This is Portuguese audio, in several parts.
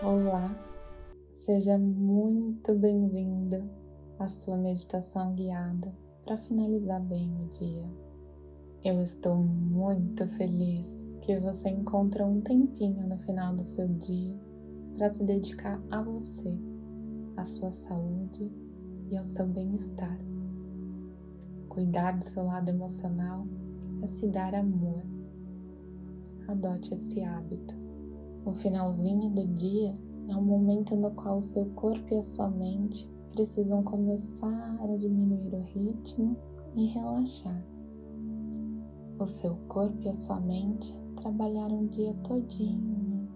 Olá, seja muito bem-vindo à sua meditação guiada para finalizar bem o dia. Eu estou muito feliz que você encontra um tempinho no final do seu dia para se dedicar a você, à sua saúde e ao seu bem-estar. Cuidar do seu lado emocional é se dar amor. Adote esse hábito o finalzinho do dia é um momento no qual o seu corpo e a sua mente precisam começar a diminuir o ritmo e relaxar. O seu corpo e a sua mente trabalharam o dia todinho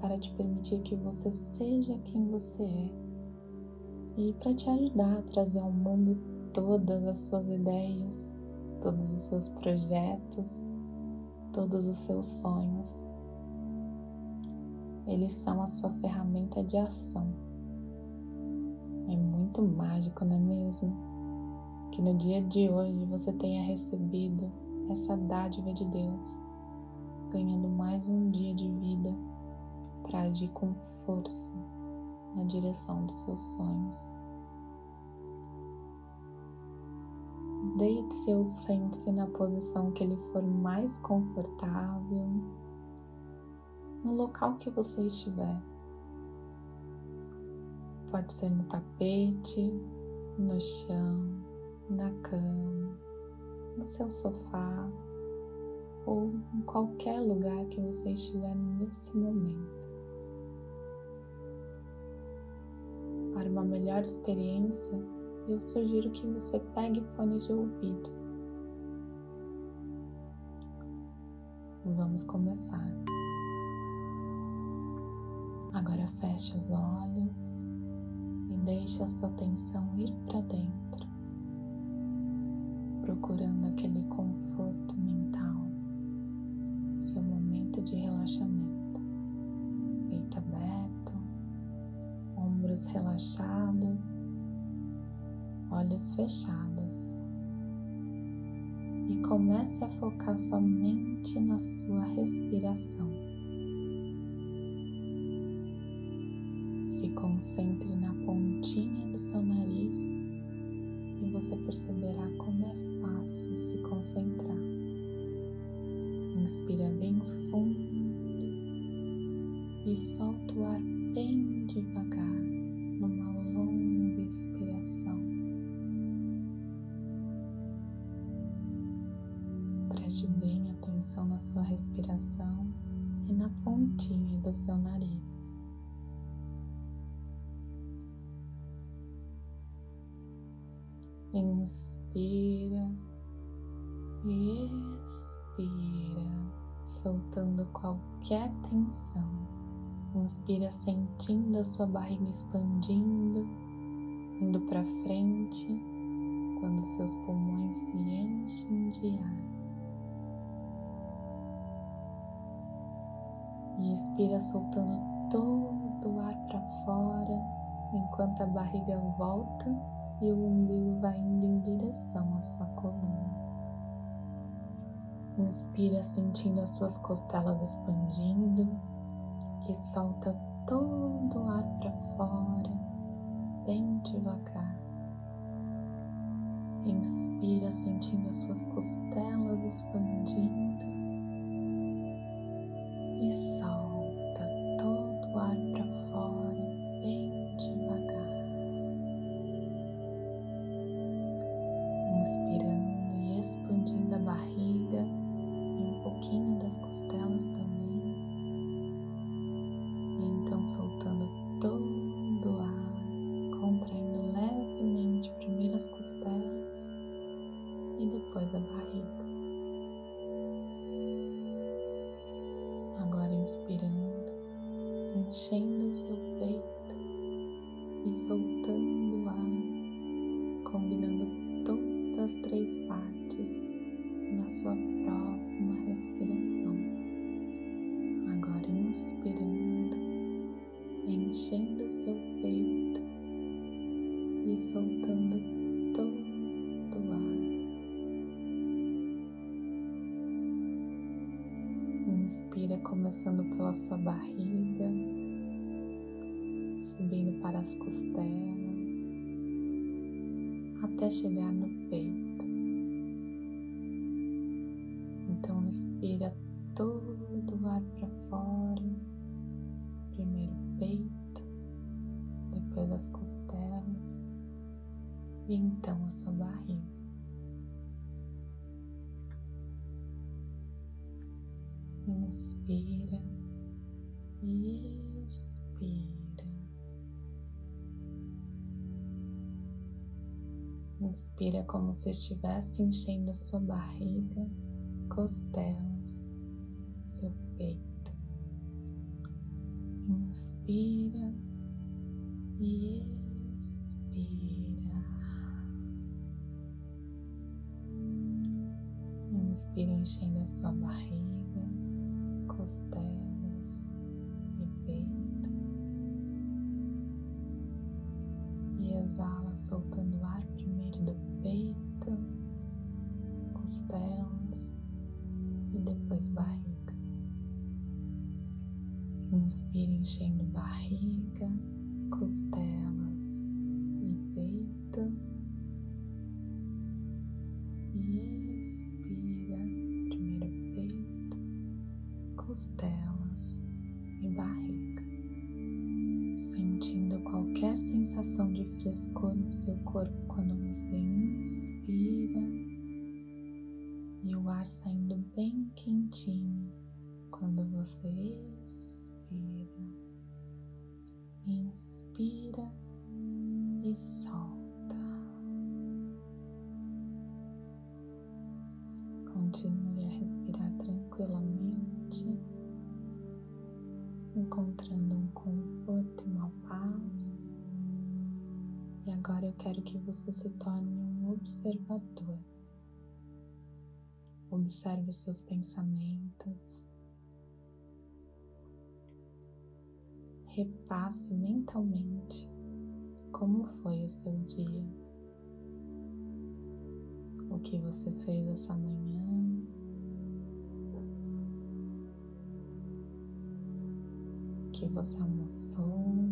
para te permitir que você seja quem você é e para te ajudar a trazer ao mundo todas as suas ideias, todos os seus projetos, todos os seus sonhos eles são a sua ferramenta de ação. É muito mágico, não é mesmo? Que no dia de hoje você tenha recebido essa dádiva de Deus, ganhando mais um dia de vida para agir com força na direção dos seus sonhos. Deite-se ou sente-se na posição que lhe for mais confortável no local que você estiver. Pode ser no tapete, no chão, na cama, no seu sofá ou em qualquer lugar que você estiver nesse momento. Para uma melhor experiência, eu sugiro que você pegue fones de ouvido. Vamos começar. Agora feche os olhos e deixe a sua atenção ir para dentro, procurando aquele conforto mental, seu momento de relaxamento. Peito aberto, ombros relaxados, olhos fechados. E comece a focar somente na sua respiração. Se concentre na pontinha do seu nariz e você perceberá como é fácil se concentrar. Inspira bem fundo e solta o ar bem devagar Inspira e expira, soltando qualquer tensão. Inspira sentindo a sua barriga expandindo, indo para frente, quando seus pulmões se enchem de ar. E expira soltando todo o ar para fora, enquanto a barriga volta e o umbigo vai indo em direção à sua coluna. Inspira sentindo as suas costelas expandindo e solta todo o ar para fora, bem devagar. Inspira sentindo as suas costelas expandindo e solta soltando o ar, combinando das três partes na sua próxima respiração. Agora inspirando, enchendo seu peito e soltando todo o ar. Inspira começando pela sua barriga, para as costelas, até chegar no peito. Inspira como se estivesse enchendo a sua barriga, costelas, seu peito. Inspira e expira. Inspira enchendo a sua barriga, costelas e peito. E exala soltando ar primeiro do peito, costelas e depois barriga. Inspira enchendo barriga, costelas corpo quando você inspira e o ar saindo bem quentinho quando você expira. Inspira e solta. Continue a respirar tranquilamente, encontrando um conforto agora eu quero que você se torne um observador. Observe os seus pensamentos. Repasse mentalmente como foi o seu dia, o que você fez essa manhã, o que você almoçou,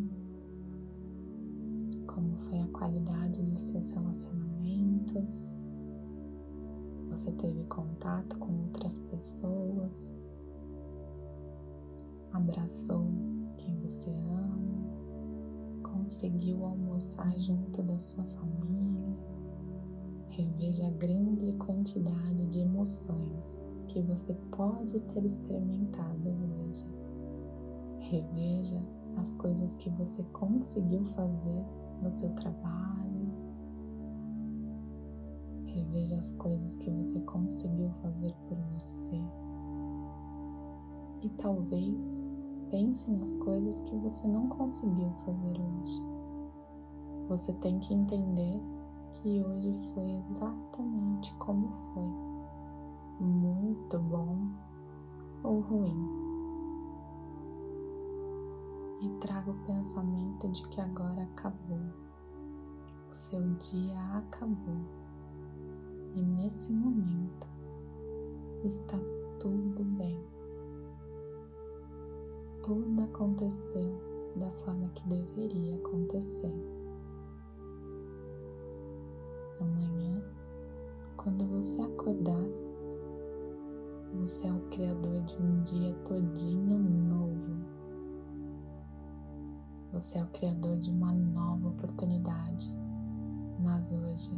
como foi a qualidade de seus relacionamentos. Você teve contato com outras pessoas, abraçou quem você ama, conseguiu almoçar junto da sua família. Reveja a grande quantidade de emoções que você pode ter experimentado hoje. Reveja as coisas que você conseguiu fazer no seu trabalho. Reveja as coisas que você conseguiu fazer por você. E talvez pense nas coisas que você não conseguiu fazer hoje. Você tem que entender que hoje foi exatamente como foi. Muito bom ou ruim. E traga o pensamento de que agora acabou. O seu dia acabou. E nesse momento está tudo bem. Tudo aconteceu da forma que deveria acontecer. Amanhã, quando você acordar, você é o criador de um dia todinho novo. Você é o criador de uma nova oportunidade. Mas hoje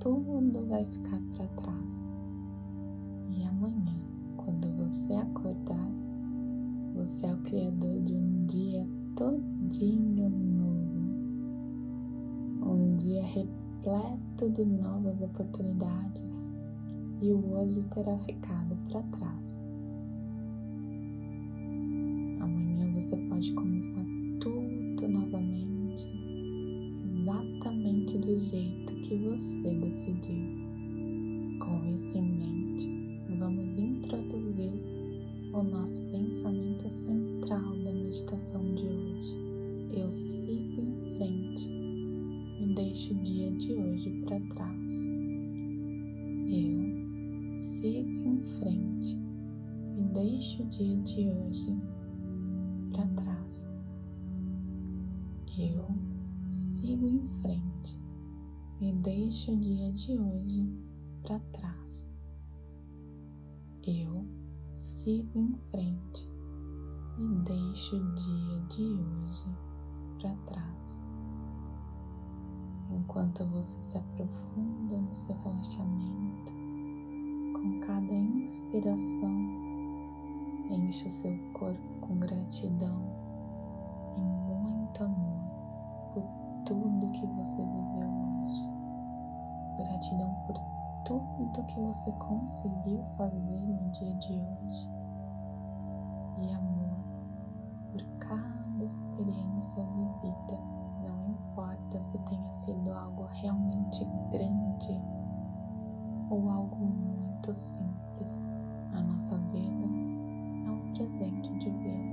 tudo vai ficar para trás. E amanhã, quando você acordar, você é o criador de um dia todinho novo. Um dia repleto de novas oportunidades e o hoje terá ficado para trás. Pode começar tudo novamente, exatamente do jeito que você decidir. Com isso em mente, vamos introduzir o nosso pensamento central da meditação de hoje. Eu sigo em frente e deixo o dia de hoje para trás. Eu sigo em frente e deixo o dia de hoje deixo o dia de hoje para trás. Eu sigo em frente e deixo o dia de hoje para trás. Enquanto você se aprofunda no seu relaxamento, com cada inspiração, enche o seu corpo com gratidão e muito amor por tudo que você hoje. Gratidão por tudo que você conseguiu fazer no dia de hoje. E amor por cada experiência vivida. Não importa se tenha sido algo realmente grande ou algo muito simples. A nossa vida é um presente divino.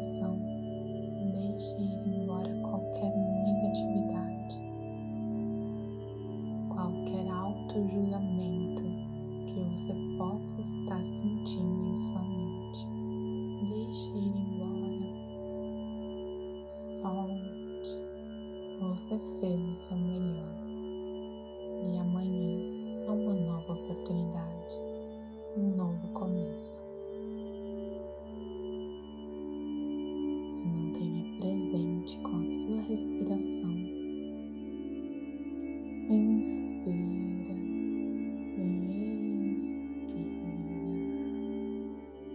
Expiração deixe Inspira e expira.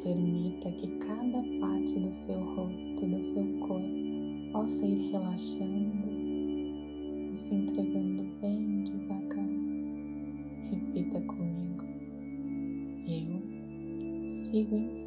Permita que cada parte do seu rosto e do seu corpo possa ir relaxando e se entregando bem devagar. Repita comigo. Eu sigo em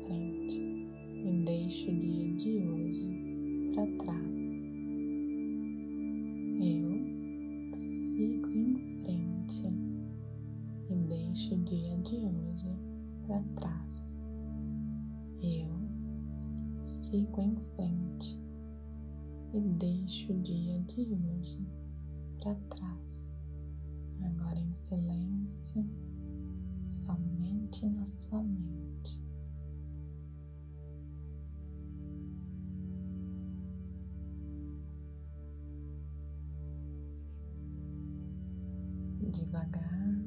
Devagar,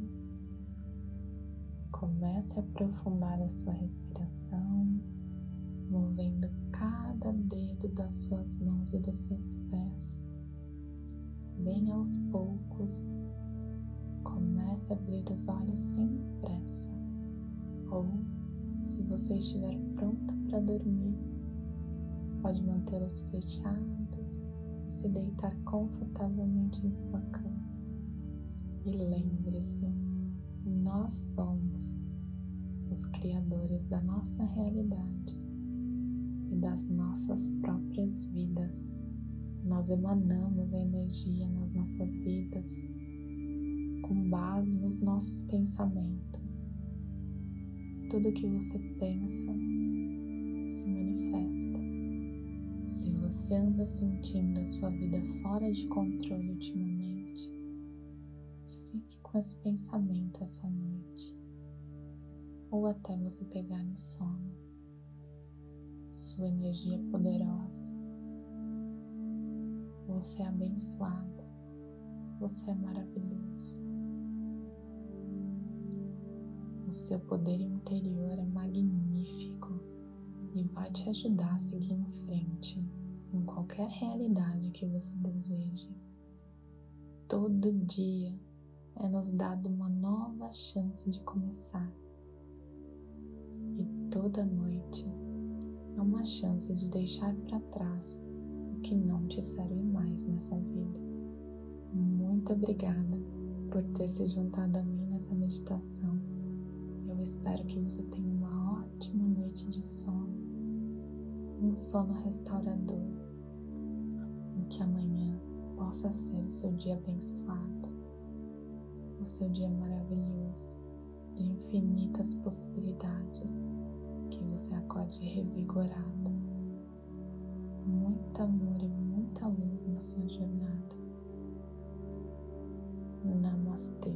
comece a aprofundar a sua respiração, movendo cada dedo das suas mãos e dos seus pés. Bem aos poucos, comece a abrir os olhos sem pressa. Ou, se você estiver pronta para dormir, pode mantê-los fechados e se deitar confortavelmente em sua cama. E lembre-se, nós somos os criadores da nossa realidade e das nossas próprias vidas. Nós emanamos a energia nas nossas vidas com base nos nossos pensamentos. Tudo que você pensa se manifesta. Se você anda sentindo a sua vida fora de controle ultimamente, fique com esse pensamento essa noite, ou até você pegar no sono. Sua energia é poderosa. Você é abençoado. Você é maravilhoso. O seu poder interior é magnífico e vai te ajudar a seguir em frente em qualquer realidade que você deseje. Todo dia é nos dado uma nova chance de começar. E toda noite é uma chance de deixar para trás o que não te serve mais nessa vida. Muito obrigada por ter se juntado a mim nessa meditação. Eu espero que você tenha uma ótima noite de sono, um sono restaurador, e que amanhã possa ser o seu dia abençoado o seu dia maravilhoso, de infinitas possibilidades, que você acorde revigorado. Muito amor e muita luz na sua jornada. Namastê.